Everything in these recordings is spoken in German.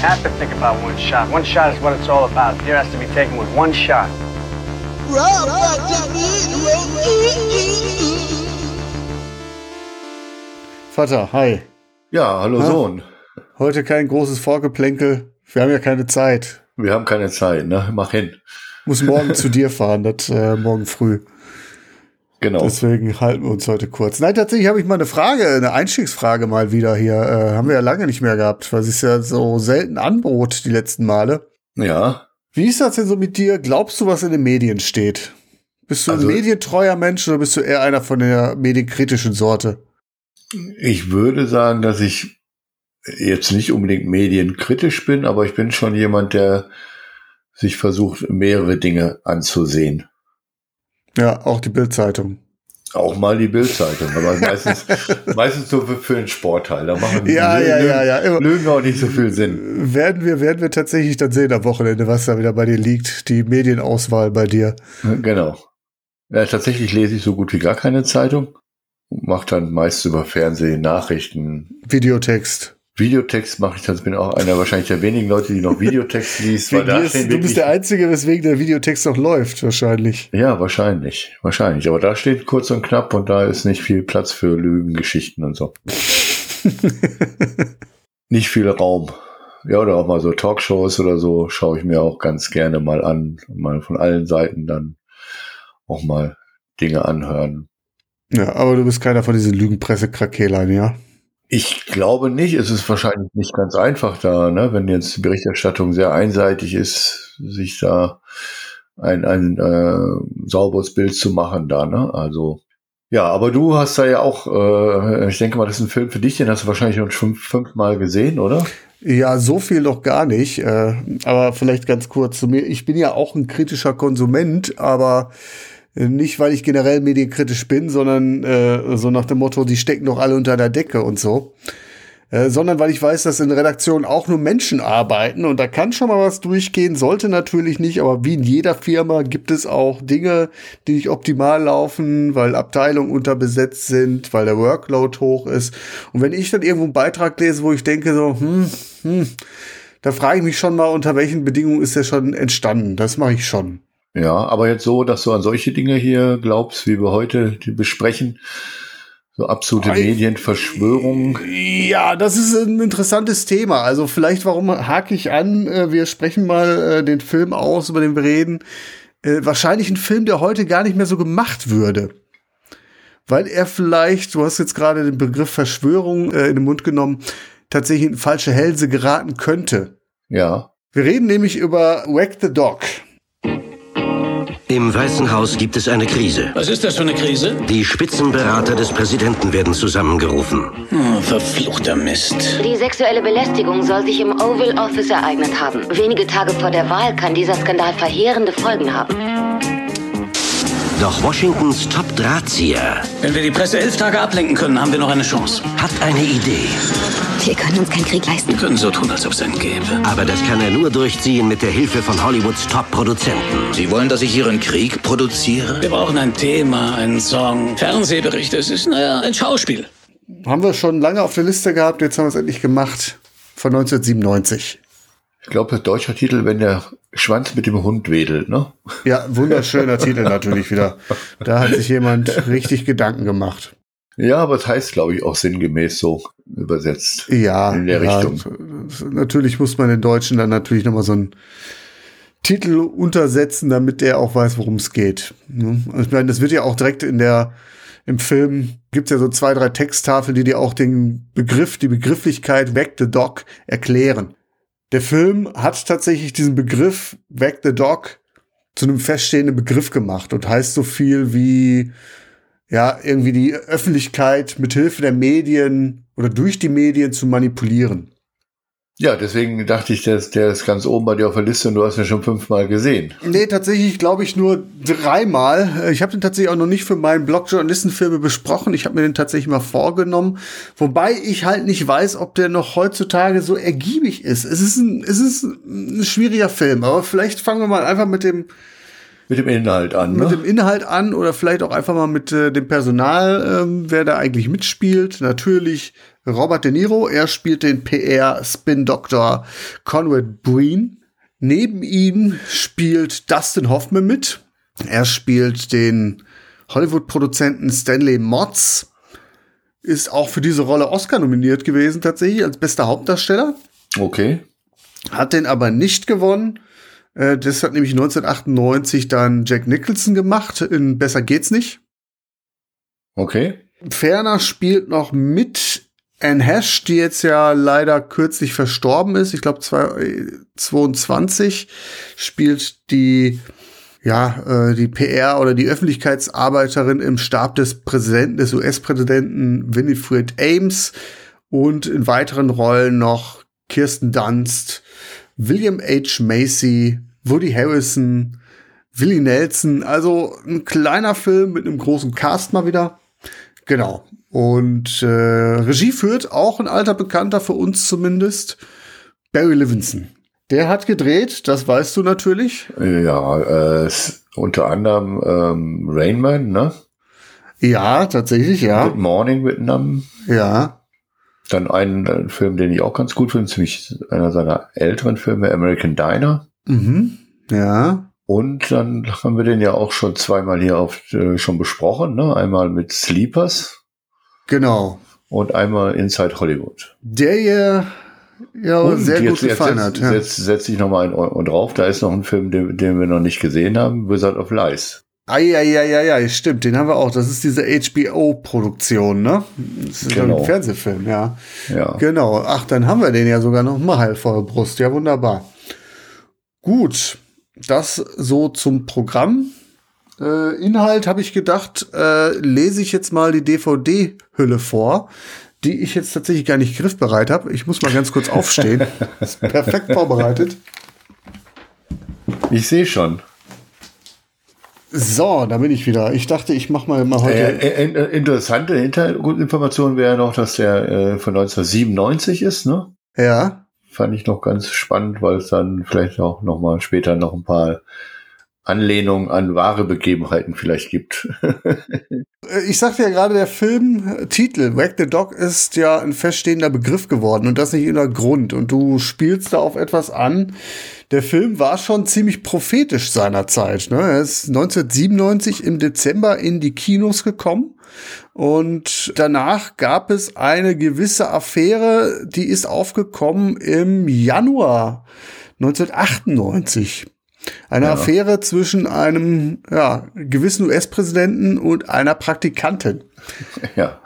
Have to think about one shot. One shot is what it's all about. Here has to be taken with one shot. Vater, hi. Ja, hallo Ha? Sohn. Heute kein großes Vorgeplänkel. Wir haben ja keine Zeit. Wir haben keine Zeit, ne? Mach hin. Muss morgen zu dir fahren, das äh, morgen früh. Genau. Deswegen halten wir uns heute kurz. Nein, tatsächlich habe ich mal eine Frage, eine Einstiegsfrage mal wieder hier. Äh, haben wir ja lange nicht mehr gehabt, weil es ist ja so selten anbot die letzten Male. ja. Wie ist das denn so mit dir? Glaubst du, was in den Medien steht? Bist du Also- ein medientreuer Mensch oder bist du eher einer von der medienkritischen Sorte? Ich würde sagen, dass ich jetzt nicht unbedingt medienkritisch bin, aber ich bin schon jemand, der sich versucht, mehrere Dinge anzusehen. Ja, auch die Bildzeitung. Auch mal die Bildzeitung, aber meistens, meistens nur für, für den Sportteil. Da machen Ja, Lügen, ja, ja, ja, immer. Lügen auch nicht so viel Sinn. Werden wir, werden wir tatsächlich dann sehen am Wochenende, was da wieder bei dir liegt, die Medienauswahl bei dir. Genau. Ja, tatsächlich lese ich so gut wie gar keine Zeitung. Mache dann meist über Fernsehen, Nachrichten, Videotext. Videotext mache ich das. Bin auch einer wahrscheinlich der wenigen Leute, die noch Videotext liest. weil da ist, du bist der Einzige, weswegen der Videotext noch läuft, wahrscheinlich. Ja, wahrscheinlich. Wahrscheinlich. Aber da steht kurz und knapp und da ist nicht viel Platz für Lügengeschichten und so. nicht viel Raum. Ja, oder auch mal so Talkshows oder so schaue ich mir auch ganz gerne mal an. Mal von allen Seiten dann auch mal Dinge anhören. Ja, aber du bist keiner von diesen Lügenpresse-Krakelern, ja? Ich glaube nicht. Es ist wahrscheinlich nicht ganz einfach da, ne? wenn jetzt die Berichterstattung sehr einseitig ist, sich da ein, ein äh, sauberes Bild zu machen da. Ne? Also ja, aber du hast da ja auch, äh, ich denke mal, das ist ein Film für dich, den hast du wahrscheinlich schon fünf, fünfmal gesehen, oder? Ja, so viel noch gar nicht. Äh, aber vielleicht ganz kurz zu mir. Ich bin ja auch ein kritischer Konsument, aber nicht, weil ich generell medienkritisch bin, sondern äh, so nach dem Motto, die stecken doch alle unter der Decke und so. Äh, sondern weil ich weiß, dass in Redaktionen auch nur Menschen arbeiten und da kann schon mal was durchgehen, sollte natürlich nicht, aber wie in jeder Firma gibt es auch Dinge, die nicht optimal laufen, weil Abteilungen unterbesetzt sind, weil der Workload hoch ist. Und wenn ich dann irgendwo einen Beitrag lese, wo ich denke so, hm, hm, da frage ich mich schon mal, unter welchen Bedingungen ist der schon entstanden. Das mache ich schon. Ja, aber jetzt so, dass du an solche Dinge hier glaubst, wie wir heute besprechen, so absolute Ei. Medienverschwörung. Ja, das ist ein interessantes Thema. Also vielleicht, warum hake ich an? Äh, Wir sprechen mal äh, den Film aus, über den wir reden. Äh, Wahrscheinlich ein Film, der heute gar nicht mehr so gemacht würde. Weil er vielleicht, du hast jetzt gerade den Begriff Verschwörung in den Mund genommen, tatsächlich in falsche Hälse geraten könnte. Ja, Wir reden nämlich über Whack the Dog. Im Weißen Haus gibt es eine Krise. Was ist das für eine Krise? Die Spitzenberater des Präsidenten werden zusammengerufen. Oh, verfluchter Mist. Die sexuelle Belästigung soll sich im Oval Office ereignet haben. Wenige Tage vor der Wahl kann dieser Skandal verheerende Folgen haben. Doch Washingtons Top-Drahtzieher Wenn wir die Presse elf Tage ablenken können, haben wir noch eine Chance. hat eine Idee. Wir können uns keinen Krieg leisten. Wir können so tun, als ob es einen gäbe. Aber das kann er nur durchziehen mit der Hilfe von Hollywoods Top-Produzenten. Sie wollen, dass ich Ihren Krieg produziere? Wir brauchen ein Thema, einen Song, Fernsehberichte. Es ist, naja, ein Schauspiel. Haben wir schon lange auf der Liste gehabt, jetzt haben wir es endlich gemacht. Von 1997. ich glaube, der deutsche Titel, wenn der Schwanz mit dem Hund wedelt, ne? Ja, wunderschöner Titel natürlich wieder. Da hat sich jemand richtig Gedanken gemacht. Ja, aber es heißt, glaube ich, auch sinngemäß so übersetzt. Ja, In der ja, Richtung. Natürlich muss man den Deutschen dann natürlich nochmal so einen Titel untersetzen, damit der auch weiß, worum es geht. Ne? Also Ich meine, das wird ja auch direkt in der, im Film gibt's ja so zwei, drei Texttafeln, die dir auch den Begriff, die Begrifflichkeit Back the Dog erklären. Der Film hat tatsächlich diesen Begriff Back the Dog zu einem feststehenden Begriff gemacht und heißt so viel wie, ja, irgendwie die Öffentlichkeit mit Hilfe der Medien oder durch die Medien zu manipulieren. Ja, deswegen dachte ich, der ist, der ist ganz oben bei dir auf der Liste und du hast ihn schon fünfmal gesehen. Nee, tatsächlich glaube ich nur dreimal. Ich habe den tatsächlich auch noch nicht für meinen Blog Journalistenfilme besprochen. Ich habe mir den tatsächlich mal vorgenommen. Wobei ich halt nicht weiß, ob der noch heutzutage so ergiebig ist. Es ist ein, es ist ein schwieriger Film, aber vielleicht fangen wir mal einfach mit dem mit dem Inhalt an. Ne? Mit dem Inhalt an oder vielleicht auch einfach mal mit äh, dem Personal, ähm, wer da eigentlich mitspielt. Natürlich Robert De Niro, er spielt den PR-Spin-Doktor Conrad Breen. Neben ihm spielt Dustin Hoffman mit. Er spielt den Hollywood-Produzenten Stanley Motz. Ist auch für diese Rolle Oscar nominiert gewesen, tatsächlich, als bester Hauptdarsteller. Okay. Hat den aber nicht gewonnen. Äh, das hat nämlich 1998 dann Jack Nicholson gemacht in Besser geht's nicht. Okay. Ferner spielt noch mit Anne Hash, die jetzt ja leider kürzlich verstorben ist. Ich glaube 22 spielt die ja, äh, die PR oder die Öffentlichkeitsarbeiterin im Stab des Präsidenten, des US-Präsidenten Winifred Ames und in weiteren Rollen noch Kirsten Dunst, William H. Macy, Woody Harrison, Willie Nelson. Also ein kleiner Film mit einem großen Cast mal wieder. Genau. Und äh, Regie führt auch ein alter Bekannter für uns zumindest, Barry Levinson. Der hat gedreht, das weißt du natürlich. Ja, äh, unter anderem ähm, Rainman, ne? Ja, tatsächlich, ja. Good Morning Vietnam. Ja. Dann einen äh, Film, den ich auch ganz gut finde, ziemlich einer seiner älteren Filme, American Diner. Mhm. Ja. Und dann haben wir den ja auch schon zweimal hier auf, äh, schon besprochen, ne? Einmal mit Sleepers. Genau. Und einmal Inside Hollywood. Der hier ja und sehr gut gefallen jetzt, hat. Ja. Jetzt setze ich noch mal einen drauf. Da ist noch ein Film, den, den wir noch nicht gesehen haben, Wizard of Lies. Eieieiei, stimmt, den haben wir auch. Das ist diese HBO-Produktion, ne? Das ist Genau. ein Fernsehfilm, ja. Ja. Genau. Ach, dann haben wir den ja sogar noch mal vor der Brust. Ja, wunderbar. Gut, das so zum Programm. Äh, Inhalt habe ich gedacht, äh, lese ich jetzt mal die DVD-Hülle vor, die ich jetzt tatsächlich gar nicht griffbereit habe. Ich muss mal ganz kurz aufstehen. Ist perfekt vorbereitet. Ich sehe schon. So, da bin ich wieder. Ich dachte, ich mache mal, mal heute. Äh, äh, interessante Hintergrundinformation wäre noch, dass der äh, von 1997 ist, ne? Ja. Fand ich noch ganz spannend, weil es dann vielleicht auch noch mal später noch ein paar Anlehnungen an wahre Begebenheiten vielleicht gibt. Äh, Ich sagte ja gerade, der Filmtitel Wag the Dog ist ja ein feststehender Begriff geworden und das nicht ohne Grund. Und du spielst da auf etwas an. Der Film war schon ziemlich prophetisch seinerzeit. Ne? Er ist 1997 im Dezember in die Kinos gekommen. Und danach gab es eine gewisse Affäre, die ist aufgekommen im Januar 1998. Eine Ja. Affäre zwischen einem ja, gewissen US-Präsidenten und einer Praktikantin. ja,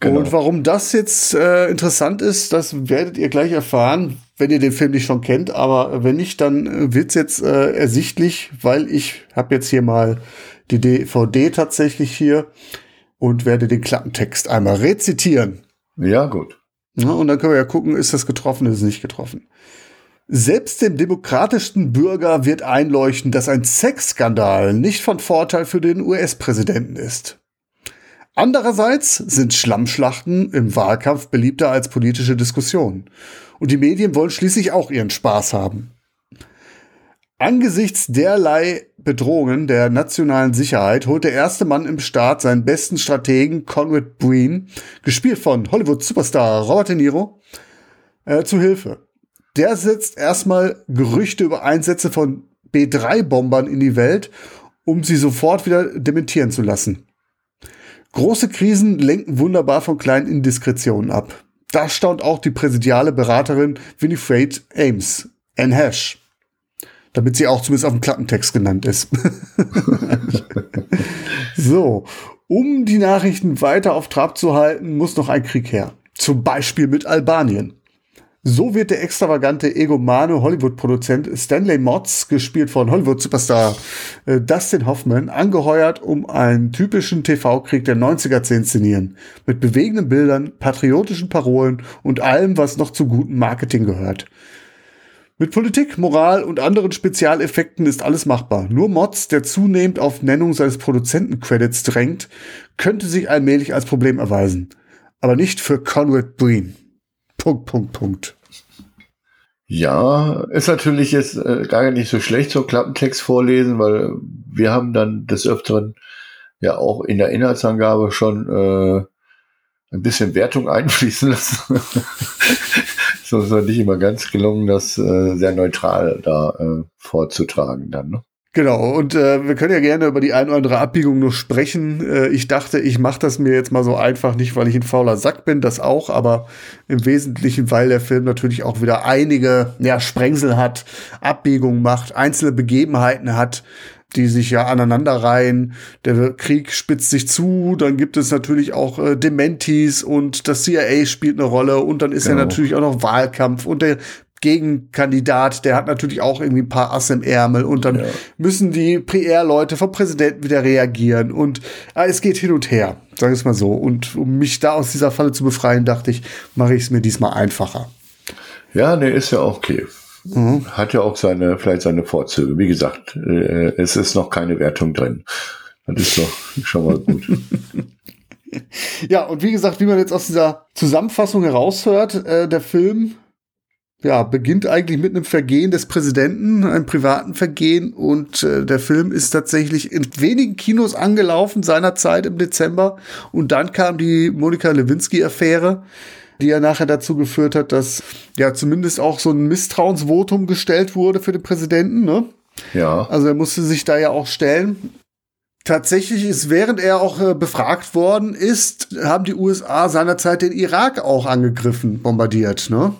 genau. Und warum das jetzt äh, interessant ist, das werdet ihr gleich erfahren, wenn ihr den Film nicht schon kennt. Aber wenn nicht, dann äh, wird's jetzt äh, ersichtlich, weil ich habe jetzt hier mal die DVD tatsächlich hier und werde den Klappentext einmal rezitieren. Ja, gut. Ja, und dann können wir ja gucken, ist das getroffen, ist es nicht getroffen. Selbst dem demokratischsten Bürger wird einleuchten, dass ein Sexskandal nicht von Vorteil für den US-Präsidenten ist. Andererseits sind Schlammschlachten im Wahlkampf beliebter als politische Diskussionen. Und die Medien wollen schließlich auch ihren Spaß haben. Angesichts derlei Bedrohungen der nationalen Sicherheit holt der erste Mann im Staat seinen besten Strategen Conrad Breen, gespielt von Hollywood-Superstar Robert De Niro, äh, zu Hilfe. Der setzt erstmal Gerüchte über Einsätze von B-3-Bombern in die Welt, um sie sofort wieder dementieren zu lassen. Große Krisen lenken wunderbar von kleinen Indiskretionen ab. Da staunt auch die präsidiale Beraterin Winifred Ames, Anne Hash. Damit sie auch zumindest auf dem Klappentext genannt ist. so, um die Nachrichten weiter auf Trab zu halten, muss noch ein Krieg her. Zum Beispiel mit Albanien. So wird der extravagante, egomane Hollywood-Produzent Stanley Motz, gespielt von Hollywood-Superstar äh, Dustin Hoffman, angeheuert, um einen typischen TV-Krieg der 90er zu inszenieren. Mit bewegenden Bildern, patriotischen Parolen und allem, was noch zu gutem Marketing gehört. Mit Politik, Moral und anderen Spezialeffekten ist alles machbar. Nur Mods, der zunehmend auf Nennung seines Produzentencredits drängt, könnte sich allmählich als Problem erweisen. Aber nicht für Conrad Breen. Punkt, Punkt, Punkt. Ja, ist natürlich jetzt äh, gar nicht so schlecht, so Klappentext vorlesen, weil wir haben dann des Öfteren ja auch in der Inhaltsangabe schon äh, ein bisschen Wertung einfließen lassen. so ist nicht immer ganz gelungen, das äh, sehr neutral da äh, vorzutragen dann. Ne? Genau, und äh, wir können ja gerne über die ein oder andere Abbiegung nur sprechen. Äh, ich dachte, ich mache das mir jetzt mal so einfach, nicht weil ich ein fauler Sack bin, das auch, aber im Wesentlichen, weil der Film natürlich auch wieder einige ja, Sprengsel hat, Abbiegungen macht, einzelne Begebenheiten hat, die sich ja aneinanderreihen. Der Krieg spitzt sich zu, dann gibt es natürlich auch äh, Dementis und das CIA spielt eine Rolle und dann ist genau. ja natürlich auch noch Wahlkampf und der Gegenkandidat, der hat natürlich auch irgendwie ein paar Asse im Ärmel und dann ja. müssen die PR-Leute vom Präsidenten wieder reagieren und äh, es geht hin und her, sag ich es mal so. Und um mich da aus dieser Falle zu befreien, dachte ich, mache ich es mir diesmal einfacher. Ja, nee, ist ja auch okay. Mhm. Hat ja auch seine, vielleicht seine Vorzüge. Wie gesagt, äh, es ist noch keine Wertung drin. Das ist doch schon mal gut. ja, und wie gesagt, wie man jetzt aus dieser Zusammenfassung heraushört, äh, der Film ja, beginnt eigentlich mit einem Vergehen des Präsidenten, einem privaten Vergehen. Und äh, der Film ist tatsächlich in wenigen Kinos angelaufen seinerzeit im Dezember. Und dann kam die Monika Lewinsky-Affäre, die ja nachher dazu geführt hat, dass ja zumindest auch so ein Misstrauensvotum gestellt wurde für den Präsidenten. Ne? Ja. Also er musste sich da ja auch stellen. Tatsächlich ist, während er auch äh, befragt worden ist, haben die USA seinerzeit den Irak auch angegriffen, bombardiert, ne?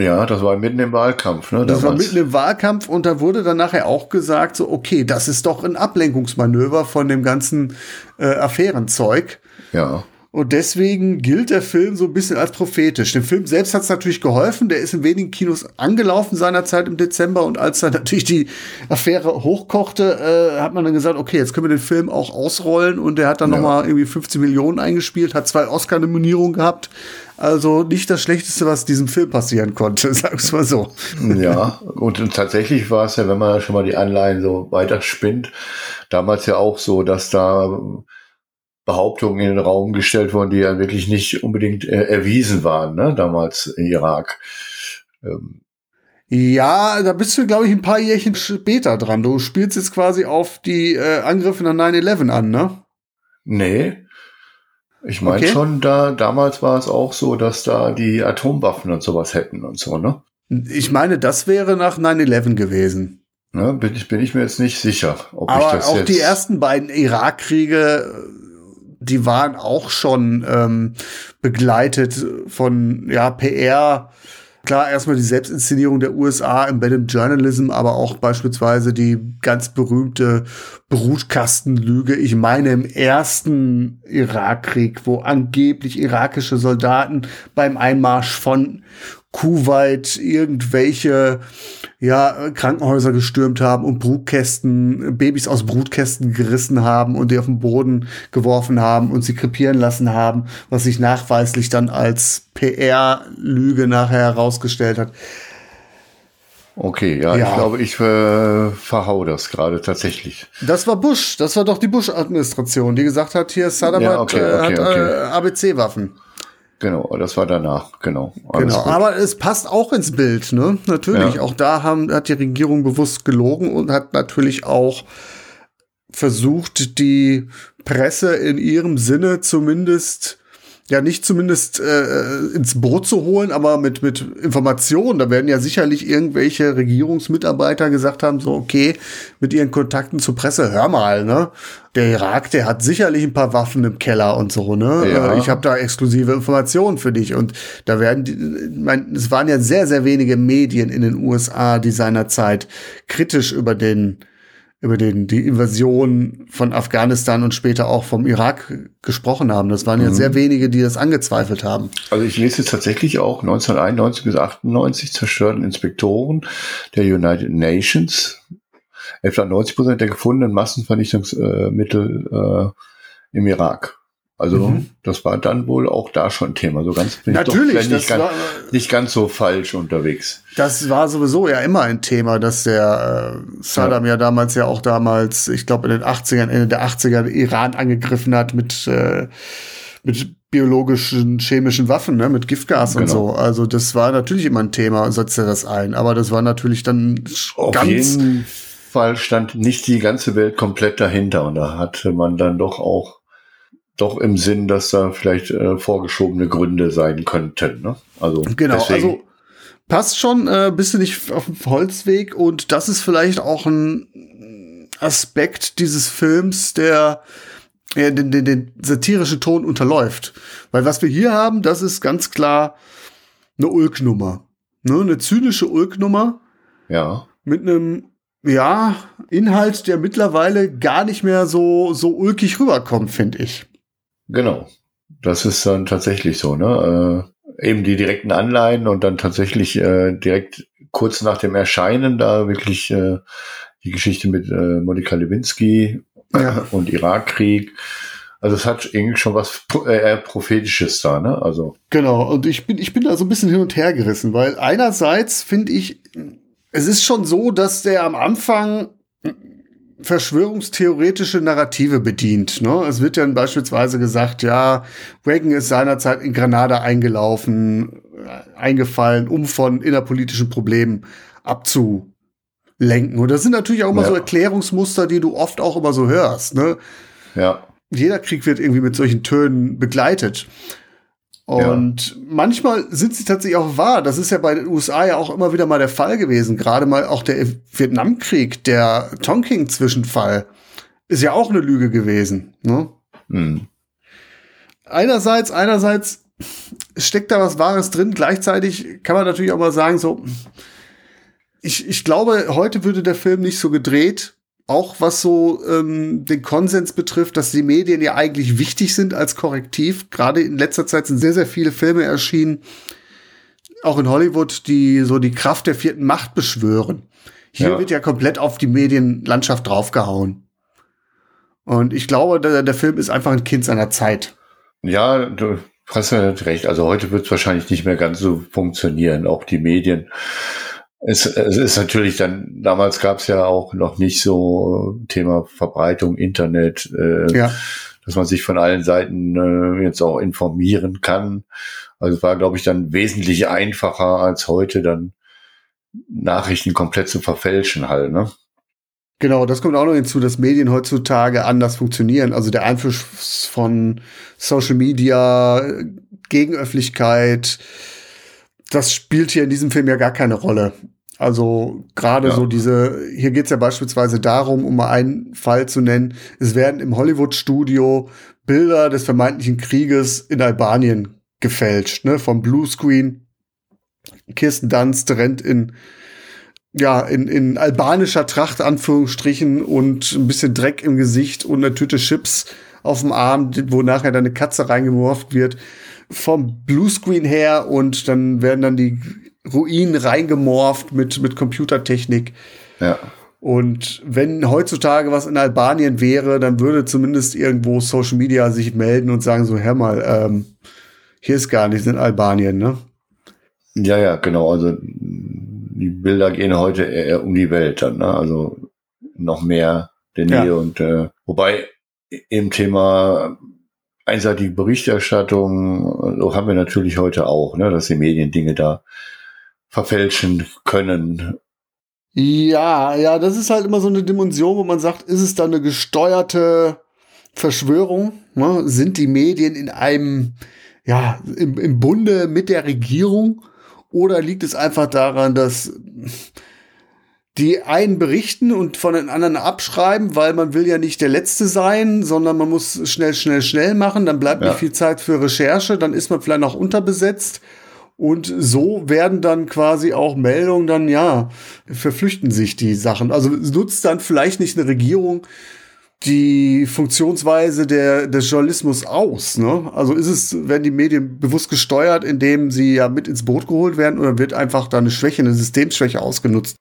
Ja, das war mitten im Wahlkampf, ne? Das damals. war mitten im Wahlkampf und da wurde dann nachher auch gesagt, so, okay, das ist doch ein Ablenkungsmanöver von dem ganzen äh, Affärenzeug. Ja. Und deswegen gilt der Film so ein bisschen als prophetisch. Dem Film selbst hat es natürlich geholfen. Der ist in wenigen Kinos angelaufen seinerzeit im Dezember. Und als dann natürlich die Affäre hochkochte, äh, hat man dann gesagt, okay, jetzt können wir den Film auch ausrollen. Und der hat dann ja. noch mal irgendwie 15 Millionen eingespielt, hat zwei Oscar-Nominierungen gehabt. Also nicht das Schlechteste, was diesem Film passieren konnte, sag's mal so. Ja, und tatsächlich war es ja, wenn man schon mal die Anleihen so weiter spinnt, damals ja auch so, dass da Behauptungen in den Raum gestellt wurden, die ja wirklich nicht unbedingt äh, erwiesen waren, ne, damals im Irak. Ähm. Ja, da bist du, glaube ich, ein paar Jährchen später dran. Du spielst jetzt quasi auf die äh, Angriffe nach 9-11 an, ne? Nee. Ich meine okay. schon, da, damals war es auch so, dass da die Atomwaffen und sowas hätten und so, ne? Ich meine, das wäre nach 9-11 gewesen. Ne, bin, ich, bin ich mir jetzt nicht sicher, ob Aber ich das auch jetzt die ersten beiden Irakkriege die waren auch schon ähm, begleitet von ja PR. Klar, erstmal die Selbstinszenierung der USA, Embedded Journalism, aber auch beispielsweise die ganz berühmte Brutkastenlüge. Ich meine, im ersten Irakkrieg, wo angeblich irakische Soldaten beim Einmarsch von Kuwait irgendwelche ja, Krankenhäuser gestürmt haben und Brutkästen, Babys aus Brutkästen gerissen haben und die auf den Boden geworfen haben und sie krepieren lassen haben, was sich nachweislich dann als PR-Lüge nachher herausgestellt hat. Okay, ja, ja, ich glaube, ich äh, verhau das gerade tatsächlich. Das war Bush, das war doch die Bush-Administration, die gesagt hat, hier Saddam ja, okay, okay, hat, äh, okay. äh, ABC-Waffen. Genau, das war danach, genau. Genau, gut. aber es passt auch ins Bild, ne? Natürlich, ja. auch da haben, hat die Regierung bewusst gelogen und hat natürlich auch versucht, die Presse in ihrem Sinne zumindest ja nicht zumindest äh, ins Boot zu holen, aber mit, mit Informationen. Da werden ja sicherlich irgendwelche Regierungsmitarbeiter gesagt haben, so, okay, mit ihren Kontakten zur Presse, hör mal, ne? Der Irak, der hat sicherlich ein paar Waffen im Keller und so, ne? Ja. Äh, ich habe da exklusive Informationen für dich. Und da werden, die, mein, es waren ja sehr, sehr wenige Medien in den USA, die seinerzeit kritisch über den über den, die Invasion von Afghanistan und später auch vom Irak gesprochen haben. Das waren ja Mhm. sehr wenige, die das angezweifelt haben. Also ich lese tatsächlich auch 1991 bis 98 zerstörten Inspektoren der United Nations. Etwa 90 Prozent der gefundenen Massenvernichtungsmittel äh, im Irak. Also Mhm. das war dann wohl auch da schon Thema. So ganz bin Natürlich, ich doch nicht, ganz, war- nicht ganz so falsch unterwegs. Das war sowieso ja immer ein Thema, dass der äh, Saddam ja. damals ja auch damals, ich glaube in den 80ern, Ende der 80er Iran angegriffen hat mit, äh, mit biologischen, chemischen Waffen, ne, mit Giftgas und Genau. so. Also das war natürlich immer ein Thema und setzte das ein. Aber das war natürlich dann Auf ganz jeden Fall stand nicht die ganze Welt komplett dahinter und da hatte man dann doch auch doch im Sinn, dass da vielleicht äh, vorgeschobene Gründe sein könnten. Ne? Also Genau, deswegen, also passt schon, äh, bist du nicht auf dem Holzweg und das ist vielleicht auch ein Aspekt dieses Films, der ja, den, den, den satirischen Ton unterläuft. Weil was wir hier haben, das ist ganz klar eine Ulknummer. Ne? Eine zynische Ulknummer ja, mit einem ja, Inhalt, der mittlerweile gar nicht mehr so, so ulkig rüberkommt, finde ich. Genau. Das ist dann tatsächlich so, ne? Äh, eben die direkten Anleihen und dann tatsächlich äh, direkt kurz nach dem Erscheinen da wirklich äh, die Geschichte mit äh, Monika Lewinsky Ja. und Irakkrieg. Also es hat irgendwie schon was äh, eher prophetisches da, ne? Also Genau, und ich bin, ich bin da so ein bisschen hin und her gerissen, weil einerseits finde ich, es ist schon so, dass der am Anfang verschwörungstheoretische Narrative bedient. Ne? Es wird dann beispielsweise gesagt, ja, Reagan ist seinerzeit in Granada eingelaufen, äh, eingefallen, um von innerpolitischen Problemen abzulenken. Und das sind natürlich auch immer Ja. so Erklärungsmuster, die du oft auch immer so hörst. Ne? ja, jeder Krieg wird irgendwie mit solchen Tönen begleitet. Und manchmal sind sie tatsächlich auch wahr. Das ist ja bei den USA ja auch immer wieder mal der Fall gewesen. Gerade mal auch der Vietnamkrieg, der Tonking-Zwischenfall, ist ja auch eine Lüge gewesen. Ne? hm. Einerseits, einerseits steckt da was Wahres drin. Gleichzeitig kann man natürlich auch mal sagen, so, ich, ich glaube, heute würde der Film nicht so gedreht, auch was so ähm, den Konsens betrifft, dass die Medien ja eigentlich wichtig sind als Korrektiv. Gerade in letzter Zeit sind sehr, sehr viele Filme erschienen, auch in Hollywood, die so die Kraft der vierten Macht beschwören. Hier Ja. wird ja komplett auf die Medienlandschaft draufgehauen. Und ich glaube, der, der Film ist einfach ein Kind seiner Zeit. Ja, du hast ja recht. Also heute wird es wahrscheinlich nicht mehr ganz so funktionieren. Auch die Medien. Es, es ist natürlich dann, damals gab es ja auch noch nicht so äh, Thema Verbreitung, Internet, äh, Ja. dass man sich von allen Seiten äh, jetzt auch informieren kann. Also es war, glaube ich, dann wesentlich einfacher als heute dann Nachrichten komplett zu verfälschen halt, ne? Genau, das kommt auch noch hinzu, dass Medien heutzutage anders funktionieren. Also der Einfluss von Social Media, äh, Gegenöffentlichkeit, das spielt hier in diesem Film ja gar keine Rolle. Also gerade Ja. so diese, hier geht's ja beispielsweise darum, um mal einen Fall zu nennen, es werden im Hollywood-Studio Bilder des vermeintlichen Krieges in Albanien gefälscht, ne, vom Bluescreen. Kirsten Dunst rennt in ja, in, in albanischer Tracht, Anführungsstrichen, und ein bisschen Dreck im Gesicht und eine Tüte Chips auf dem Arm, wo nachher dann eine Katze reingeworfen wird, vom Bluescreen her und dann werden dann die Ruinen reingemorft mit, mit Computertechnik. Ja. Und wenn heutzutage was in Albanien wäre, dann würde zumindest irgendwo Social Media sich melden und sagen so, hör mal, ähm, hier ist gar nichts in Albanien, ne? Ja, ja, genau. Also die Bilder gehen heute eher um die Welt dann, ne? Also noch mehr der Ja. Nähe und äh, wobei im Thema einseitige Berichterstattung so haben wir natürlich heute auch, ne, dass die Medien Dinge da verfälschen können. Ja, ja, das ist halt immer so eine Dimension, wo man sagt, ist es dann eine gesteuerte Verschwörung? Ne? Sind die Medien in einem, ja, im, im Bunde mit der Regierung? Oder liegt es einfach daran, dass die einen berichten und von den anderen abschreiben, weil man will ja nicht der Letzte sein, sondern man muss schnell, schnell, schnell machen, dann bleibt Ja. nicht viel Zeit für Recherche, dann ist man vielleicht noch unterbesetzt. Und so werden dann quasi auch Meldungen dann, ja, verflüchten sich die Sachen. Also nutzt dann vielleicht nicht eine Regierung die Funktionsweise der, des Journalismus aus. Ne? Also ist es, werden die Medien bewusst gesteuert, indem sie ja mit ins Boot geholt werden oder wird einfach da eine Schwäche, eine Systemschwäche ausgenutzt?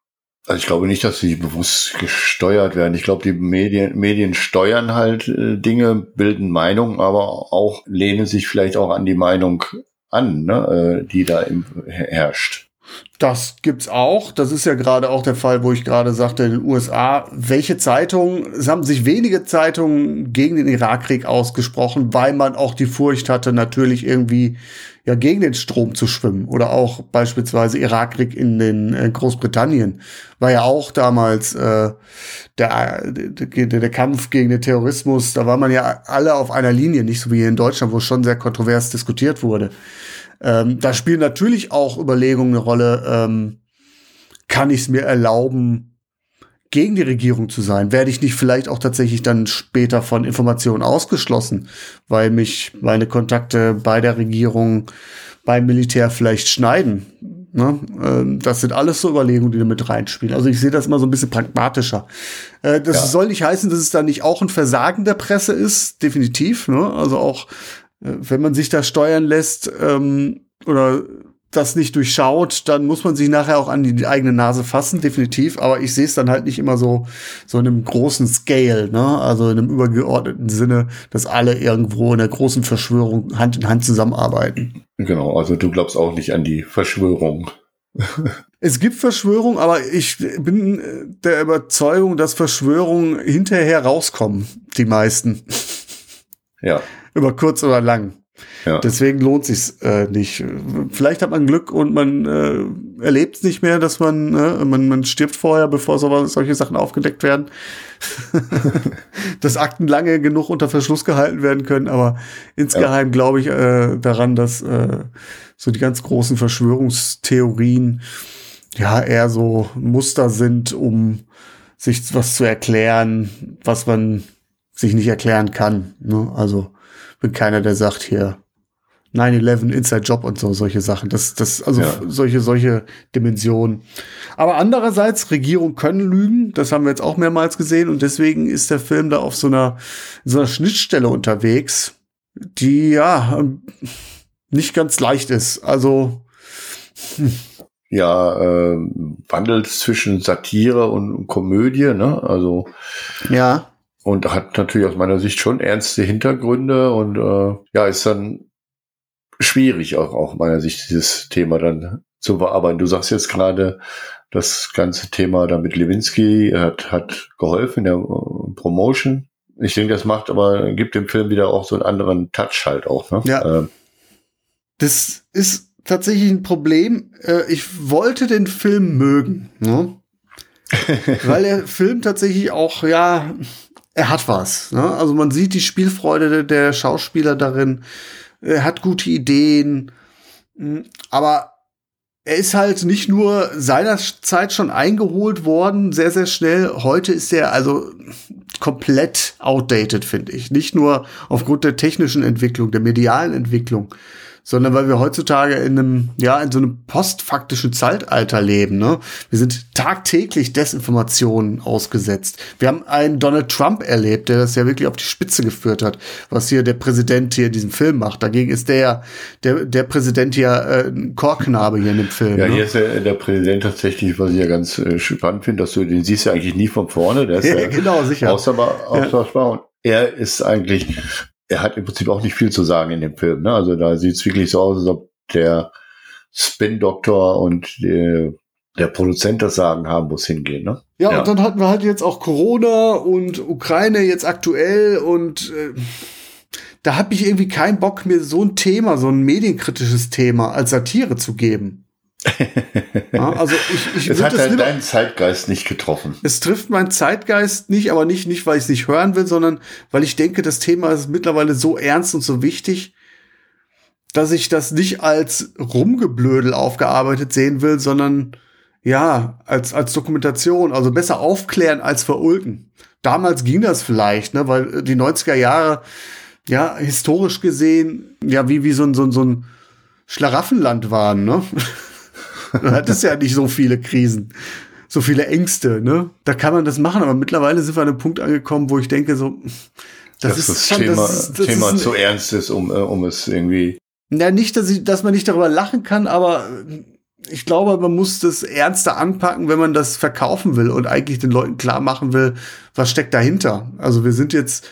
Also ich glaube nicht, dass sie bewusst gesteuert werden. Ich glaube, die Medien, Medien steuern halt äh, Dinge, bilden Meinungen, aber auch lehnen sich vielleicht auch an die Meinung an, ne, äh, die da im, herrscht. Das gibt's auch. Das ist ja gerade auch der Fall, wo ich gerade sagte, in den USA, welche Zeitungen, es haben sich wenige Zeitungen gegen den Irakkrieg ausgesprochen, weil man auch die Furcht hatte, natürlich irgendwie ja gegen den Strom zu schwimmen oder auch beispielsweise Irakkrieg in den äh, Großbritannien war ja auch damals äh, der, der, der Kampf gegen den Terrorismus, da war man ja alle auf einer Linie, nicht so wie hier in Deutschland, wo schon sehr kontrovers diskutiert wurde. Ähm, da spielen natürlich auch Überlegungen eine Rolle, ähm, kann ich es mir erlauben, gegen die Regierung zu sein? Werde ich nicht vielleicht auch tatsächlich dann später von Informationen ausgeschlossen, weil mich meine Kontakte bei der Regierung, beim Militär vielleicht schneiden? Ne? Ähm, das sind alles so Überlegungen, die da mit reinspielen. Also ich sehe das immer so ein bisschen pragmatischer. Äh, das ja. soll nicht heißen, dass es da nicht auch ein Versagen der Presse ist, definitiv. Ne? Also auch wenn man sich da steuern lässt ähm, oder das nicht durchschaut, dann muss man sich nachher auch an die eigene Nase fassen, definitiv. Aber ich sehe es dann halt nicht immer so, so in einem großen Scale, ne? Also in einem übergeordneten Sinne, dass alle irgendwo in der großen Verschwörung Hand in Hand zusammenarbeiten. Genau, also du glaubst auch nicht an die Verschwörung. es gibt Verschwörung, aber ich bin der Überzeugung, dass Verschwörungen hinterher rauskommen, die meisten. Ja über kurz oder lang. Ja. Deswegen lohnt sich's äh, nicht. Vielleicht hat man Glück und man äh, erlebt es nicht mehr, dass man, äh, man man stirbt vorher, bevor so, solche Sachen aufgedeckt werden. dass Akten lange genug unter Verschluss gehalten werden können, aber insgeheim ja. glaube ich äh, daran, dass äh, so die ganz großen Verschwörungstheorien ja eher so Muster sind, um sich was zu erklären, was man sich nicht erklären kann. Ne? Also bin keiner, der sagt hier 9-11, Inside Job und so, solche Sachen. Das, das, also ja. solche, solche Dimensionen. Aber andererseits, Regierungen können lügen. Das haben wir jetzt auch mehrmals gesehen. Und deswegen ist der Film da auf so einer, so einer Schnittstelle unterwegs, die, ja, nicht ganz leicht ist. Also, hm. Ja, äh, wandelt zwischen Satire und Komödie, ne? Also. Ja und hat natürlich aus meiner Sicht schon ernste Hintergründe und äh, ja, ist dann schwierig auch aus meiner Sicht dieses Thema dann zu bearbeiten. Du sagst jetzt gerade, das ganze Thema da mit Lewinsky hat, hat geholfen in der äh, Promotion. Ich denke, das macht aber, gibt dem Film wieder auch so einen anderen Touch halt auch. Ne? Ja. Ähm. Das ist tatsächlich ein Problem. Äh, ich wollte den Film mögen, ne? weil der Film tatsächlich auch, ja, er hat was. Ne? Also man sieht die Spielfreude der, Schauspieler darin. Er hat gute Ideen. Hm, aber er ist halt nicht nur seinerzeit schon eingeholt worden, sehr, sehr schnell. Heute ist er also komplett outdated, finde ich. Nicht nur aufgrund der technischen Entwicklung, der medialen Entwicklung, sondern weil wir heutzutage in einem, ja, in so einem postfaktischen Zeitalter leben. Ne? Wir sind tagtäglich Desinformationen ausgesetzt. Wir haben einen Donald Trump erlebt, der das ja wirklich auf die Spitze geführt hat, was hier der Präsident hier in diesem Film macht. Dagegen ist der, der, der Präsident ja äh, ein Chorknabe hier in dem Film. Ja, ne? hier ist der, der Präsident tatsächlich, was ich ja ganz äh, spannend finde, dass du den siehst ja eigentlich nie von vorne. Der ist ja, genau, sicher. Austauschbar, austauschbar. Ja. Und er ist eigentlich er hat im Prinzip auch nicht viel zu sagen in dem Film. Ne? Also da sieht es wirklich so aus, als ob der Spin-Doktor und der, der Produzent das Sagen haben, wo es hingeht. Ne? Ja, ja, und dann hatten wir halt jetzt auch Corona und Ukraine jetzt aktuell und äh, da habe ich irgendwie keinen Bock, mir so ein Thema, so ein medienkritisches Thema als Satire zu geben. Ja, also ich, ich es hat halt deinen Zeitgeist nicht getroffen. Es trifft meinen Zeitgeist nicht, aber nicht, nicht weil ich es nicht hören will, sondern weil ich denke, das Thema ist mittlerweile so ernst und so wichtig, dass ich das nicht als Rumgeblödel aufgearbeitet sehen will, sondern ja, als, als Dokumentation, also besser aufklären als verulken. Damals ging das vielleicht, ne, weil die 90er Jahre, ja, historisch gesehen, ja, wie, wie so ein, so ein, so ein Schlaraffenland waren, ne? da hat es ja nicht so viele Krisen, so viele Ängste, ne? Da kann man das machen, aber mittlerweile sind wir an einem Punkt angekommen, wo ich denke, so, das, das ist das schon, Thema, das, das Thema ist zu ernst ist, um, äh, um es irgendwie. Ja, nicht, dass, ich, dass man nicht darüber lachen kann, aber ich glaube, man muss das ernster anpacken, wenn man das verkaufen will und eigentlich den Leuten klar machen will, was steckt dahinter. Also wir sind jetzt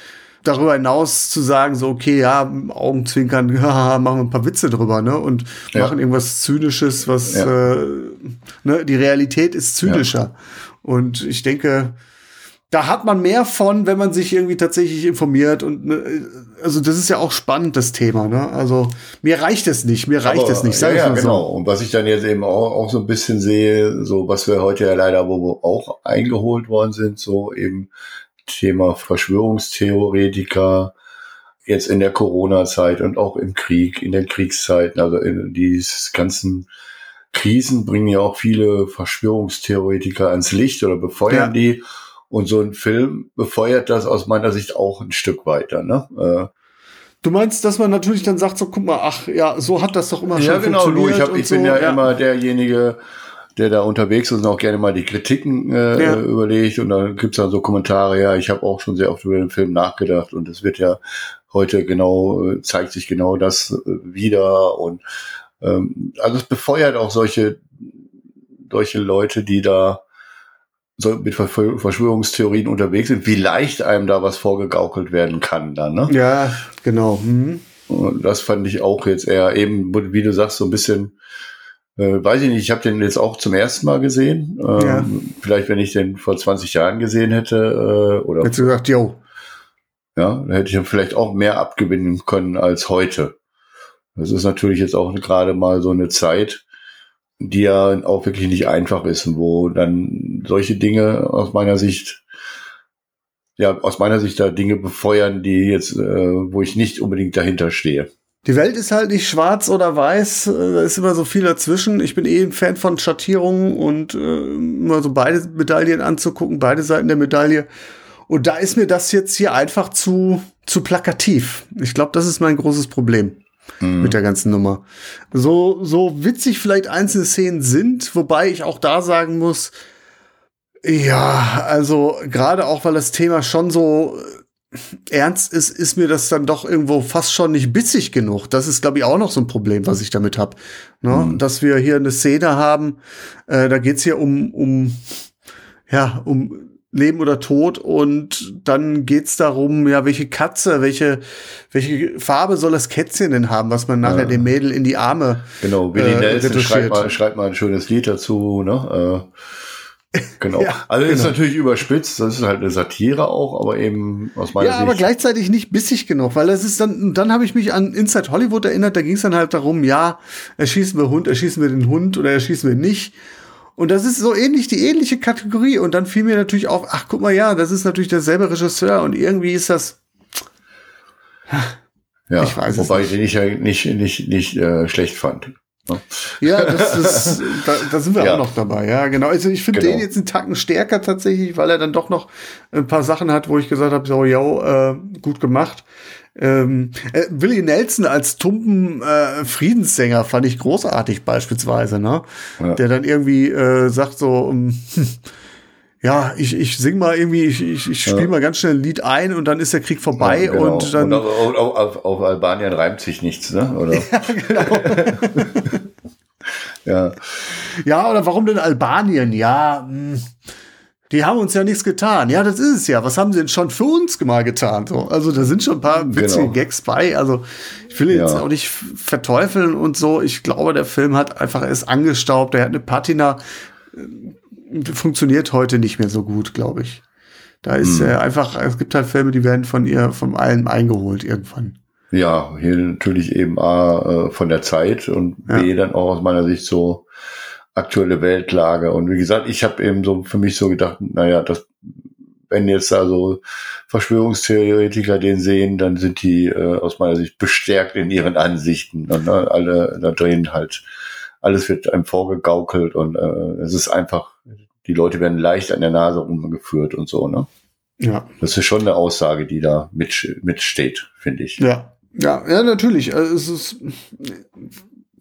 darüber hinaus zu sagen, so, okay, ja, Augenzwinkern, haha, machen wir ein paar Witze drüber, ne? Und ja. machen irgendwas Zynisches, was, ja. äh, ne, die Realität ist zynischer. Ja. Und ich denke, da hat man mehr von, wenn man sich irgendwie tatsächlich informiert und ne, also das ist ja auch spannend das Thema, ne? Also mir reicht es nicht, mir reicht es nicht. Sag ja, ja genau. So. Und was ich dann jetzt eben auch, auch so ein bisschen sehe, so was wir heute ja leider wo wir auch eingeholt worden sind, so eben Thema Verschwörungstheoretiker jetzt in der Corona-Zeit und auch im Krieg, in den Kriegszeiten, also in diese ganzen Krisen bringen ja auch viele Verschwörungstheoretiker ans Licht oder befeuern ja. die. Und so ein Film befeuert das aus meiner Sicht auch ein Stück weiter. Ne? Äh, Du meinst, dass man natürlich dann sagt, so guck mal, ach ja, so hat das doch immer ja, schon genau, funktioniert. Ja, genau. Ich bin ja, ja, immer derjenige, der da unterwegs ist und auch gerne mal die Kritiken äh, ja. überlegt. Und dann gibt's dann so Kommentare, ja, ich habe auch schon sehr oft über den Film nachgedacht und es wird ja heute genau, äh, zeigt sich genau das äh, wieder. Und ähm, also es befeuert auch solche, solche Leute, die da so mit Verschwörungstheorien unterwegs sind, wie leicht einem da was vorgegaukelt werden kann dann, ne? Ja, genau. Mhm. Und das fand ich auch jetzt eher eben, wie du sagst, so ein bisschen, äh, weiß ich nicht, ich habe den jetzt auch zum ersten Mal gesehen. Ähm, ja. Vielleicht, wenn ich den vor 20 Jahren gesehen hätte, äh, oder. Hättest du gesagt, yo. Ja, da hätte ich vielleicht auch mehr abgewinnen können als heute. Das ist natürlich jetzt auch gerade mal so eine Zeit, die ja auch wirklich nicht einfach ist und wo dann solche Dinge aus meiner Sicht ja aus meiner Sicht da Dinge befeuern, die jetzt äh, wo ich nicht unbedingt dahinter stehe. Die Welt ist halt nicht schwarz oder weiß, äh, da ist immer so viel dazwischen. Ich bin eh ein Fan von Schattierungen und äh, immer so beide Medaillen anzugucken, beide Seiten der Medaille. Und da ist mir das jetzt hier einfach zu, zu plakativ. Ich glaube, das ist mein großes Problem mhm. mit der ganzen Nummer. So, so witzig vielleicht einzelne Szenen sind, wobei ich auch da sagen muss, ja, also gerade auch, weil das Thema schon so äh, ernst ist, ist mir das dann doch irgendwo fast schon nicht bissig genug. Das ist, glaube ich, auch noch so ein Problem, was ich damit habe. Ne? Mhm. Dass wir hier eine Szene haben, äh, da geht's hier um, um, ja, um Leben oder Tod und dann geht's darum, ja, welche Katze, welche, welche Farbe soll das Kätzchen denn haben, was man nachher ja. dem Mädel in die Arme Genau, Willi äh, Nelson schreibt mal, schreibt mal ein schönes Lied dazu, ne? Äh, genau. ja, also genau. ist natürlich überspitzt, das ist halt eine Satire auch, aber eben aus meiner ja, Sicht. Ja, aber gleichzeitig nicht bissig genug, weil das ist dann, dann habe ich mich an Inside Hollywood erinnert, da ging es dann halt darum, ja, erschießen wir Hund, erschießen wir den Hund oder erschießen wir nicht. Und das ist so ähnlich, die ähnliche Kategorie. Und dann fiel mir natürlich auf, ach, guck mal, ja, das ist natürlich derselbe Regisseur und irgendwie ist das. Ja, ich weiß wobei ich den nicht, nicht, nicht, nicht äh, schlecht fand. Ne? Ja, das ist, da, da sind wir ja. auch noch dabei. Ja, genau. Also ich finde genau. den jetzt einen Tacken stärker tatsächlich, weil er dann doch noch ein paar Sachen hat, wo ich gesagt habe, so, yo, äh, gut gemacht. Ähm, äh, Willie Nelson als tumpen äh, Friedenssänger fand ich großartig beispielsweise, ne? Ja. Der dann irgendwie äh, sagt so, um, hm, ja, ich, ich sing mal irgendwie, ich, ich, ich spiele ja. mal ganz schnell ein Lied ein und dann ist der Krieg vorbei ja, genau. und dann. Und auf, auf, auf, auf, Albanien reimt sich nichts, ne? Oder? Ja, genau. ja. Ja, oder warum denn Albanien? Ja, mh. Hm. Die haben uns ja nichts getan. Ja, das ist es ja. Was haben sie denn schon für uns mal getan? So, also da sind schon ein paar witzige genau. Gags bei. Also ich will jetzt auch nicht verteufeln und so. Ich glaube, der Film hat einfach erst angestaubt. Er hat eine Patina. Äh, funktioniert heute nicht mehr so gut, glaube ich. Da ist hm. einfach, es gibt halt Filme, die werden von ihr, von allem eingeholt irgendwann. Ja, hier natürlich eben A, äh, von der Zeit und ja. B, dann auch aus meiner Sicht so aktuelle Weltlage. Und wie gesagt, ich habe eben so für mich so gedacht, naja, das, wenn jetzt da so Verschwörungstheoretiker den sehen, dann sind die äh, aus meiner Sicht bestärkt in ihren Ansichten. Und, ne, alle da drehen halt, alles wird einem vorgegaukelt und äh, es ist einfach, die Leute werden leicht an der Nase rumgeführt und so, ne? Ja. Das ist schon eine Aussage, die da mit, mitsteht, finde ich. Ja. Ja, ja, natürlich. Also es ist,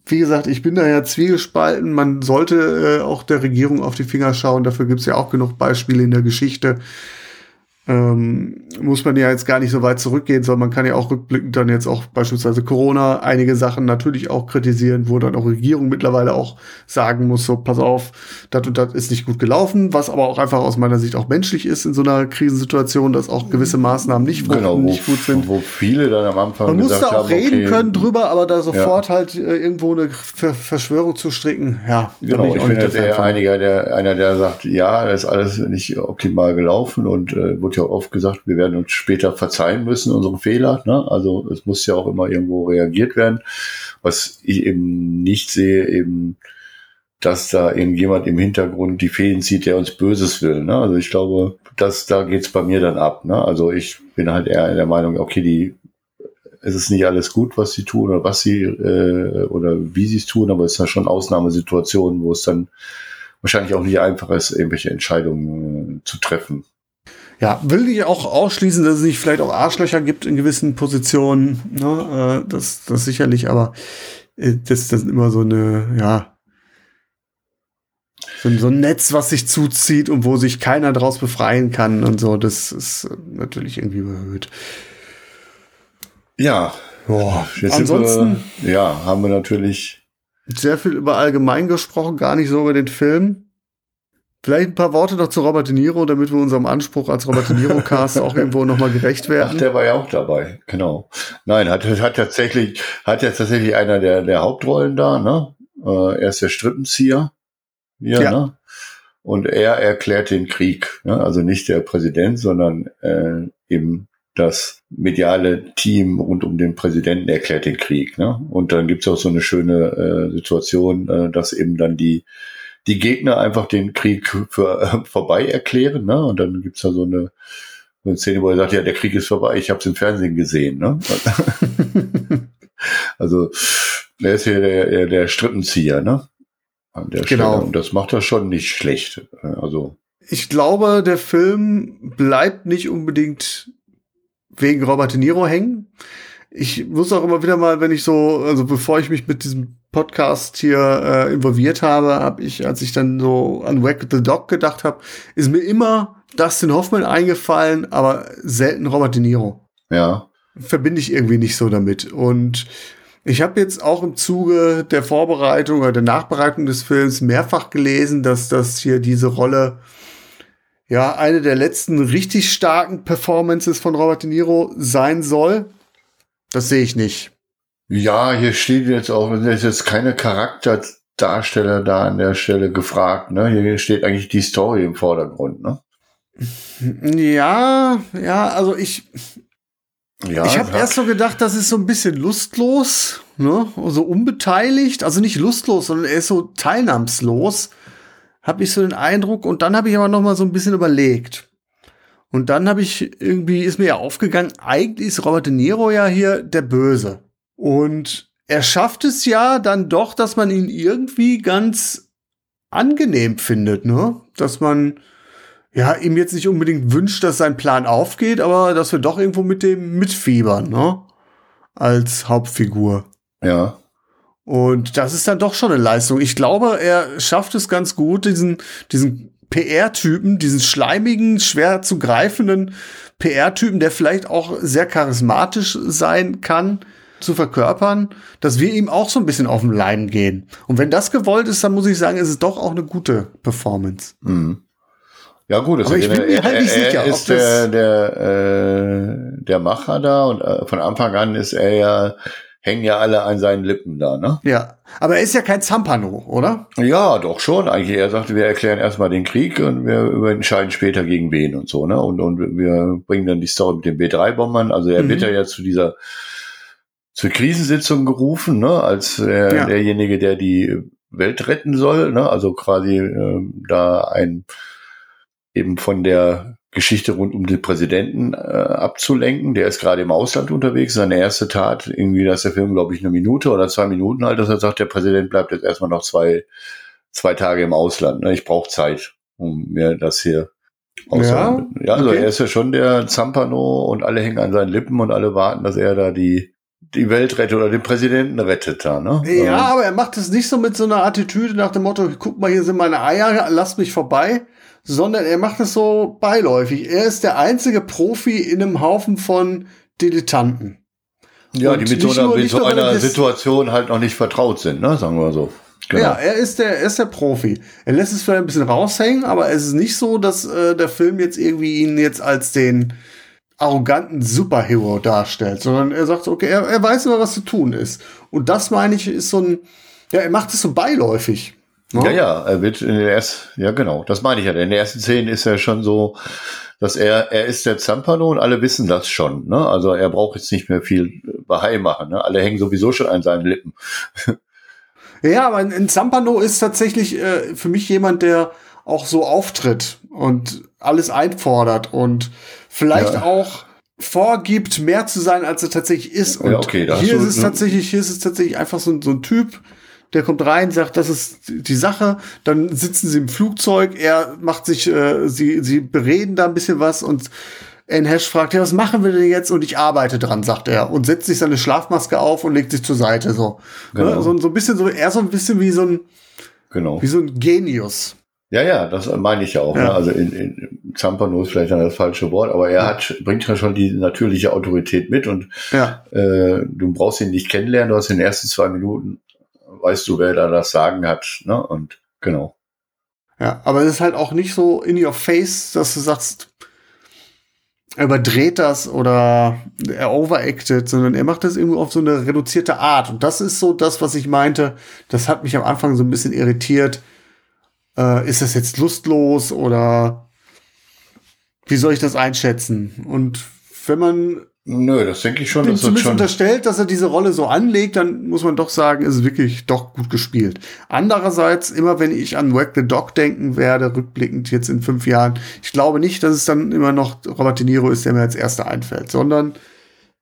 wie gesagt, ich bin da ja zwiegespalten. Man sollte äh, auch der Regierung auf die Finger schauen. Dafür gibt es ja auch genug Beispiele in der Geschichte ähm, muss man ja jetzt gar nicht so weit zurückgehen, sondern man kann ja auch rückblickend dann jetzt auch beispielsweise Corona einige Sachen natürlich auch kritisieren, wo dann auch Regierung mittlerweile auch sagen muss, so pass auf, das und das ist nicht gut gelaufen, was aber auch einfach aus meiner Sicht auch menschlich ist in so einer Krisensituation, dass auch gewisse Maßnahmen nicht, genau, wo, nicht gut sind. Wo viele dann am Anfang man muss da auch haben, reden okay, können drüber, aber da sofort Ja. halt äh, irgendwo eine Ver Verschwörung zu stricken, ja, Genau, ich auch bin jetzt der einiger, der, einer, der sagt, ja, das ist alles nicht optimal gelaufen und äh, wurde ja oft gesagt, wir werden uns später verzeihen müssen, unsere Fehler. Ne? Also es muss ja auch immer irgendwo reagiert werden. Was ich eben nicht sehe, eben, dass da irgendjemand im Hintergrund die Fäden zieht, der uns Böses will. Ne? Also ich glaube, dass da geht's bei mir dann ab. Ne? Also ich bin halt eher der Meinung, okay, die es ist nicht alles gut, was sie tun oder was sie äh, oder wie sie es tun, aber es ist ja schon Ausnahmesituationen, wo es dann wahrscheinlich auch nicht einfach ist, irgendwelche Entscheidungen äh, zu treffen. Ja, will ich auch ausschließen, dass es nicht vielleicht auch Arschlöcher gibt in gewissen Positionen. Ne? Äh, das, das sicherlich, aber äh, das, das ist immer so eine, ja, so, ein- so ein Netz, was sich zuzieht und wo sich keiner draus befreien kann und so. Das ist natürlich irgendwie überhöht. Ja, Boah, ansonsten wir, ja, haben wir natürlich, sehr viel über allgemein gesprochen, gar nicht so über den Film. Vielleicht ein paar Worte noch zu Robert De Niro, damit wir unserem Anspruch als Robert De Niro-Cast auch irgendwo nochmal gerecht ach, werden. der war ja auch dabei, genau. Nein, hat, hat tatsächlich, hat ja tatsächlich einer der, der Hauptrollen da, ne? Äh, er ist der Strippenzieher hier, Ja. ne? Und er erklärt den Krieg, ne? also nicht der Präsident, sondern äh, eben das mediale Team rund um den Präsidenten erklärt den Krieg. Ne? Und dann gibt's auch so eine schöne äh, Situation, äh, dass eben dann die die Gegner einfach den Krieg für, äh, vorbei erklären. Ne? Und dann gibt's da so eine, so eine Szene, wo er sagt, ja, der Krieg ist vorbei, ich habe es im Fernsehen gesehen. Ne? also der ist hier der, der, der Strippenzieher, ne? An der Genau. Stelle. Und das macht er schon nicht schlecht. Also ich glaube, der Film bleibt nicht unbedingt wegen Robert De Niro hängen. Ich muss auch immer wieder mal, wenn ich so, also bevor ich mich mit diesem Podcast hier äh, involviert habe, habe ich, als ich dann so an Wack the Dog gedacht habe, ist mir immer Dustin Hoffman eingefallen, aber selten Robert De Niro. ja, Verbinde ich irgendwie nicht so damit. Und ich habe jetzt auch im Zuge der Vorbereitung oder der Nachbereitung des Films mehrfach gelesen, dass das hier diese Rolle ja eine der letzten richtig starken Performances von Robert De Niro sein soll. Das sehe ich nicht. Ja, hier steht jetzt auch, es ist jetzt keine Charakterdarsteller da an der Stelle gefragt. Ne? Hier steht eigentlich die Story im Vordergrund. Ne? Ja, ja, also ich, Ja, ich habe erst so gedacht, das ist so ein bisschen lustlos, ne, so unbeteiligt, also nicht lustlos, sondern er ist so teilnahmslos, habe ich so den Eindruck. Und dann habe ich aber noch mal so ein bisschen überlegt. Und dann habe ich irgendwie ist mir ja aufgegangen, eigentlich ist Robert De Niro ja hier der Böse. Und er schafft es ja dann doch, dass man ihn irgendwie ganz angenehm findet, ne? Dass man ja, ihm jetzt nicht unbedingt wünscht, dass sein Plan aufgeht, aber dass wir doch irgendwo mit dem mitfiebern, ne? Als Hauptfigur. ja. Und das ist dann doch schon eine Leistung. Ich glaube, er schafft es ganz gut, diesen, diesen PR-Typen, diesen schleimigen, schwer zu greifenden PR-Typen, der vielleicht auch sehr charismatisch sein kann, zu verkörpern, dass wir ihm auch so ein bisschen auf den Leim gehen. Und wenn das gewollt ist, dann muss ich sagen, ist es doch auch eine gute Performance. Mhm. Ja gut, das Aber ich bin mir halt nicht sicher, ob ist der, der, äh, der Macher da und äh, von Anfang an ist er ja, hängen ja alle an seinen Lippen da, ne? Ja, aber er ist ja kein Zampano, oder? Ja, doch schon. Eigentlich, er sagte, wir erklären erstmal den Krieg und wir entscheiden später gegen wen und so, ne? Und, und wir bringen dann die Story mit den B3-Bombern. Also er Mhm. wird ja jetzt zu dieser zur Krisensitzung gerufen, ne? Als äh, Ja. derjenige, der die Welt retten soll, ne? Also quasi ähm, da ein eben von der Geschichte rund um den Präsidenten äh, abzulenken. Der ist gerade im Ausland unterwegs. Seine erste Tat, irgendwie, da ist der Film, glaube ich, eine Minute oder zwei Minuten alt, dass er sagt, der Präsident bleibt jetzt erstmal noch zwei, zwei Tage im Ausland. Ne? Ich brauche Zeit, um mir das hier auszuhalten. Ja, also okay. er ist ja schon der Zampano und alle hängen an seinen Lippen und alle warten, dass er da die die Welt rettet oder den Präsidenten rettet da, ne? Ja, Ähm, aber er macht es nicht so mit so einer Attitüde nach dem Motto, guck mal, hier sind meine Eier, lass mich vorbei, sondern er macht es so beiläufig. Er ist der einzige Profi in einem Haufen von Dilettanten. ja, und die mit so einer, nur- mit so er einer Situation halt noch nicht vertraut sind, ne? Sagen wir so. Genau. Ja, er ist der, er ist der Profi. Er lässt es vielleicht ein bisschen raushängen, aber es ist nicht so, dass äh, der Film jetzt irgendwie ihn jetzt als den arroganten Superhero darstellt, sondern er sagt, okay, er, er weiß immer, was zu tun ist. Und das meine ich, ist so ein, ja, er macht es so beiläufig. ne? Ja, ja, er wird in der ersten, ja genau, das meine ich ja. In der ersten Szene ist er schon so, dass er, er ist der Zampano und alle wissen das schon, ne? Also er braucht jetzt nicht mehr viel Bahai machen, ne? Alle hängen sowieso schon an seinen Lippen. Ja, aber ein Zampano ist tatsächlich äh, für mich jemand, der auch so auftritt und alles einfordert und vielleicht Ja. auch vorgibt, mehr zu sein, als er tatsächlich ist. Und Ja, okay, hier ist es ne? tatsächlich, hier ist es tatsächlich einfach so, ein- so ein Typ, der kommt rein, sagt, das ist die Sache, dann sitzen sie im Flugzeug, er macht sich, äh, sie, sie bereden da ein bisschen was und Anne Hash fragt, ja, was machen wir denn jetzt? Und ich arbeite dran, sagt er. Und setzt sich seine Schlafmaske auf und legt sich zur Seite, so. Genau. Ne? So, so ein bisschen so, eher so ein bisschen wie so ein, Genau. wie so ein Genius. Ja, ja, das meine ich ja auch. Ja. Ne? Also in, in Zampano ist vielleicht dann das falsche Wort, aber er hat, bringt ja schon die natürliche Autorität mit und Ja. äh, du brauchst ihn nicht kennenlernen, du hast in den ersten zwei Minuten, weißt du, wer da das Sagen hat, ne? Und genau. Ja, aber es ist halt auch nicht so in your face, dass du sagst, er überdreht das oder er overacted, sondern er macht das irgendwie auf so eine reduzierte Art. Und das ist so das, was ich meinte. Das hat mich am Anfang so ein bisschen irritiert. Äh, ist das jetzt lustlos oder wie soll ich das einschätzen? Und wenn man Nö, das denke ich schon, das zumindest schon. unterstellt, dass er diese Rolle so anlegt, dann muss man doch sagen, ist wirklich doch gut gespielt. Andererseits, immer wenn ich an Whack the Dog denken werde, rückblickend jetzt in fünf Jahren, ich glaube nicht, dass es dann immer noch Robert De Niro ist, der mir als erster einfällt, sondern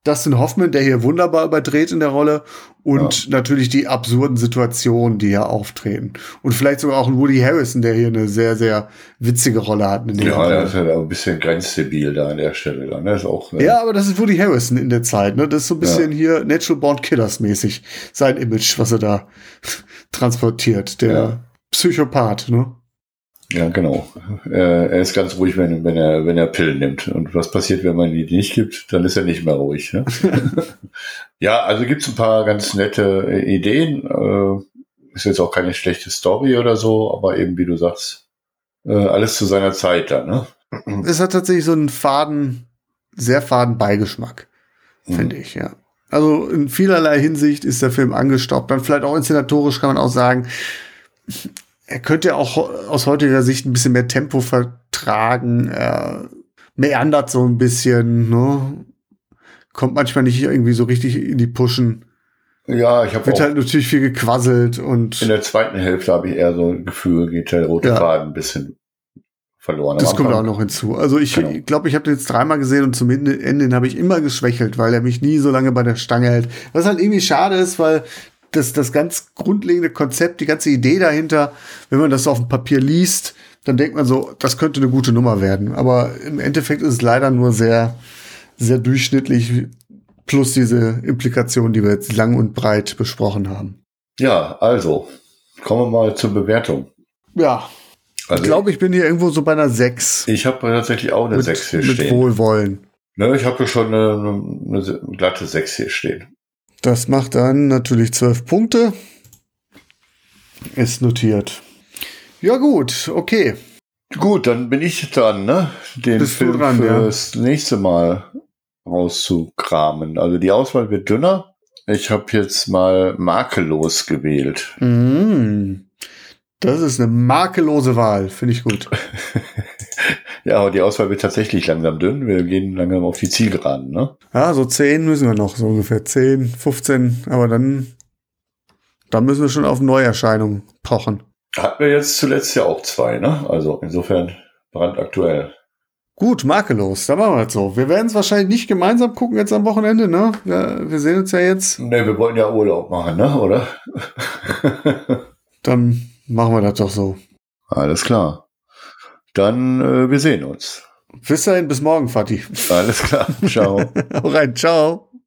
Dustin Hoffman, der hier wunderbar überdreht in der Rolle und natürlich die absurden Situationen, die hier auftreten. Und vielleicht sogar auch ein Woody Harrison, der hier eine sehr, sehr witzige Rolle hat. In der Ja, der ist ja da ein bisschen grenzdebil da an der Stelle. Da, ne? ist auch, äh, Ja, aber das ist Woody Harrison in der Zeit, ne? Das ist so ein bisschen hier Natural Born Killers mäßig. Sein Image, was er da transportiert. Der Ja. Psychopath, ne? Ja, genau. Äh, er ist ganz ruhig, wenn, wenn, er, wenn er Pillen nimmt. Und was passiert, wenn man die nicht gibt? Dann ist er nicht mehr ruhig. Ne? ja, also gibt's ein paar ganz nette äh, Ideen. Äh, ist jetzt auch keine schlechte Story oder so, aber eben, wie du sagst, alles zu seiner Zeit da. Ne? Es hat tatsächlich so einen faden, sehr faden Beigeschmack, finde ich, ja. Also in vielerlei Hinsicht ist der Film angestaubt. Dann vielleicht auch inszenatorisch kann man auch sagen, er könnte auch aus heutiger Sicht ein bisschen mehr Tempo vertragen. Er meandert so ein bisschen, ne? Kommt manchmal nicht irgendwie so richtig in die Pushen. Ja, ich habe Wird halt natürlich viel gequasselt und in der zweiten Hälfte habe ich eher so ein Gefühl, geht der rote Ja. Faden ein bisschen verloren. Das kommt auch noch hinzu. Also ich Genau. glaube, ich habe den jetzt dreimal gesehen und zum Ende Ende habe ich immer geschwächelt, weil er mich nie so lange bei der Stange hält. Was halt irgendwie schade ist, weil das, das ganz grundlegende Konzept, die ganze Idee dahinter, wenn man das auf dem Papier liest, dann denkt man so, das könnte eine gute Nummer werden. Aber im Endeffekt ist es leider nur sehr, sehr durchschnittlich, plus diese Implikationen, die wir jetzt lang und breit besprochen haben. Ja, also, kommen wir mal zur Bewertung. Ja, Also, ich glaube, ich bin hier irgendwo so bei einer 6. ich habe tatsächlich auch eine Mit, 6 hier mit stehen. Wohlwollen. Ne, ich habe hier schon eine, eine, eine glatte 6 hier stehen. Das macht dann natürlich zwölf Punkte. Ist notiert. Ja, gut, okay. Gut, dann bin ich dran, ne? Den Bist Film dran, ja. fürs nächste Mal rauszukramen. Also die Auswahl wird dünner. Ich habe jetzt mal makellos gewählt. Mm. Das ist eine makellose Wahl, finde ich gut. Ja, aber die Auswahl wird tatsächlich langsam dünn. Wir gehen langsam auf die Zielgeraden, ne? Ja, so 10 müssen wir noch, so ungefähr 10, 15, aber dann, dann müssen wir schon auf Neuerscheinungen pochen. Hatten wir jetzt zuletzt ja auch zwei, ne? Also insofern brandaktuell. Gut, makellos, dann machen wir das so. Wir werden es wahrscheinlich nicht gemeinsam gucken jetzt am Wochenende, ne? Wir, wir sehen uns ja jetzt. Ne, wir wollten ja Urlaub machen, ne? Oder? Dann machen wir das doch so. Alles klar. Dann, äh, wir sehen uns. Bis dahin, bis morgen, Fatih. Alles klar. Ciao. Hau rein, ciao.